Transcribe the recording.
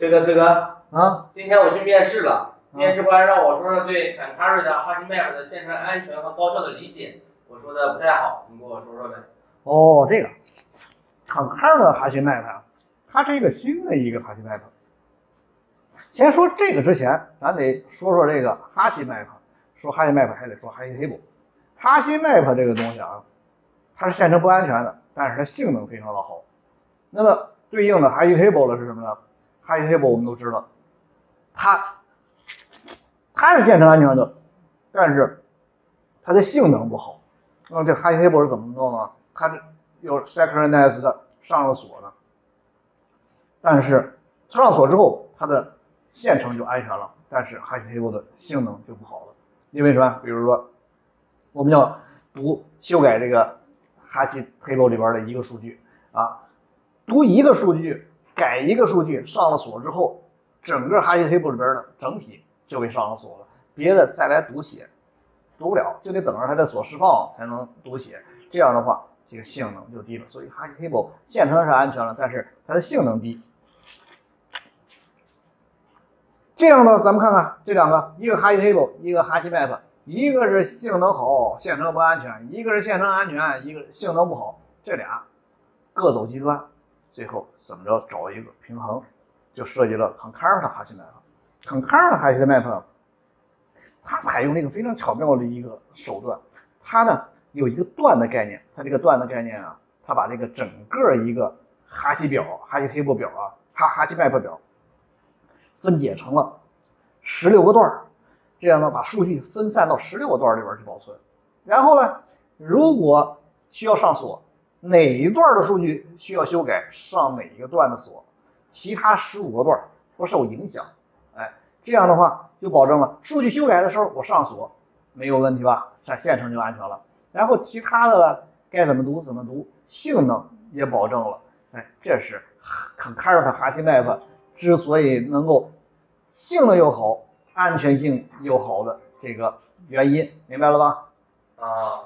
崔哥，崔哥，啊，今天我去面试了，面试官让我说说对 Cancari 的哈希 map 的线程安全和高效的理解，我说的不太好，你给我说说呗。哦，这个坎卡尔的哈希麦克啊，它是一个新的一个哈希 map。先说这个之前，咱得说说这个哈希 map。说哈希 map 还得说哈希 table。哈希 map 这个东西啊，它是线程不安全的，但是它性能非常的好。那么对应的哈希 table 了是什么呢？哈希 table 我们都知道，它它是线程安全的，但是它的性能不好。那么这哈希 table 是怎么弄呢？它是有 synchronized 上了锁的，但是上锁之后，它的线程就安全了，但是 hash table 的性能就不好了。因为什么？比如说，我们要读修改这个 hash table 里边的一个数据啊，读一个数据，改一个数据，上了锁之后，整个 hash table 里边的整体就被上了锁了，别的再来读写读不了，就得等着它的锁释放才能读写。这样的话，这个性能就低了。所以 hash table 线程是安全了，但是它的性能低。这样呢，咱们看看这两个，一个 hash table，一个 hash map，一个是性能好，线程不安全；一个是线程安全，一个性能不好。这俩各走极端，最后怎么着找一个平衡，就设计了 concurrent hash map。concurrent hash map，它采用了一个非常巧妙的一个手段，它呢有一个段的概念，它这个段的概念啊，它把这个整个一个哈希表、哈希 table 表啊，哈哈希 map 表。分解成了十六个段，这样呢，把数据分散到十六个段里边去保存。然后呢，如果需要上锁，哪一段的数据需要修改，上哪一个段的锁，其他十五个段不受影响。哎，这样的话就保证了数据修改的时候我上锁没有问题吧？在线程就安全了。然后其他的该怎么读怎么读，性能也保证了。哎，这是 concurrent 哈希 map。之所以能够性能又好、安全性又好的这个原因，明白了吧？啊，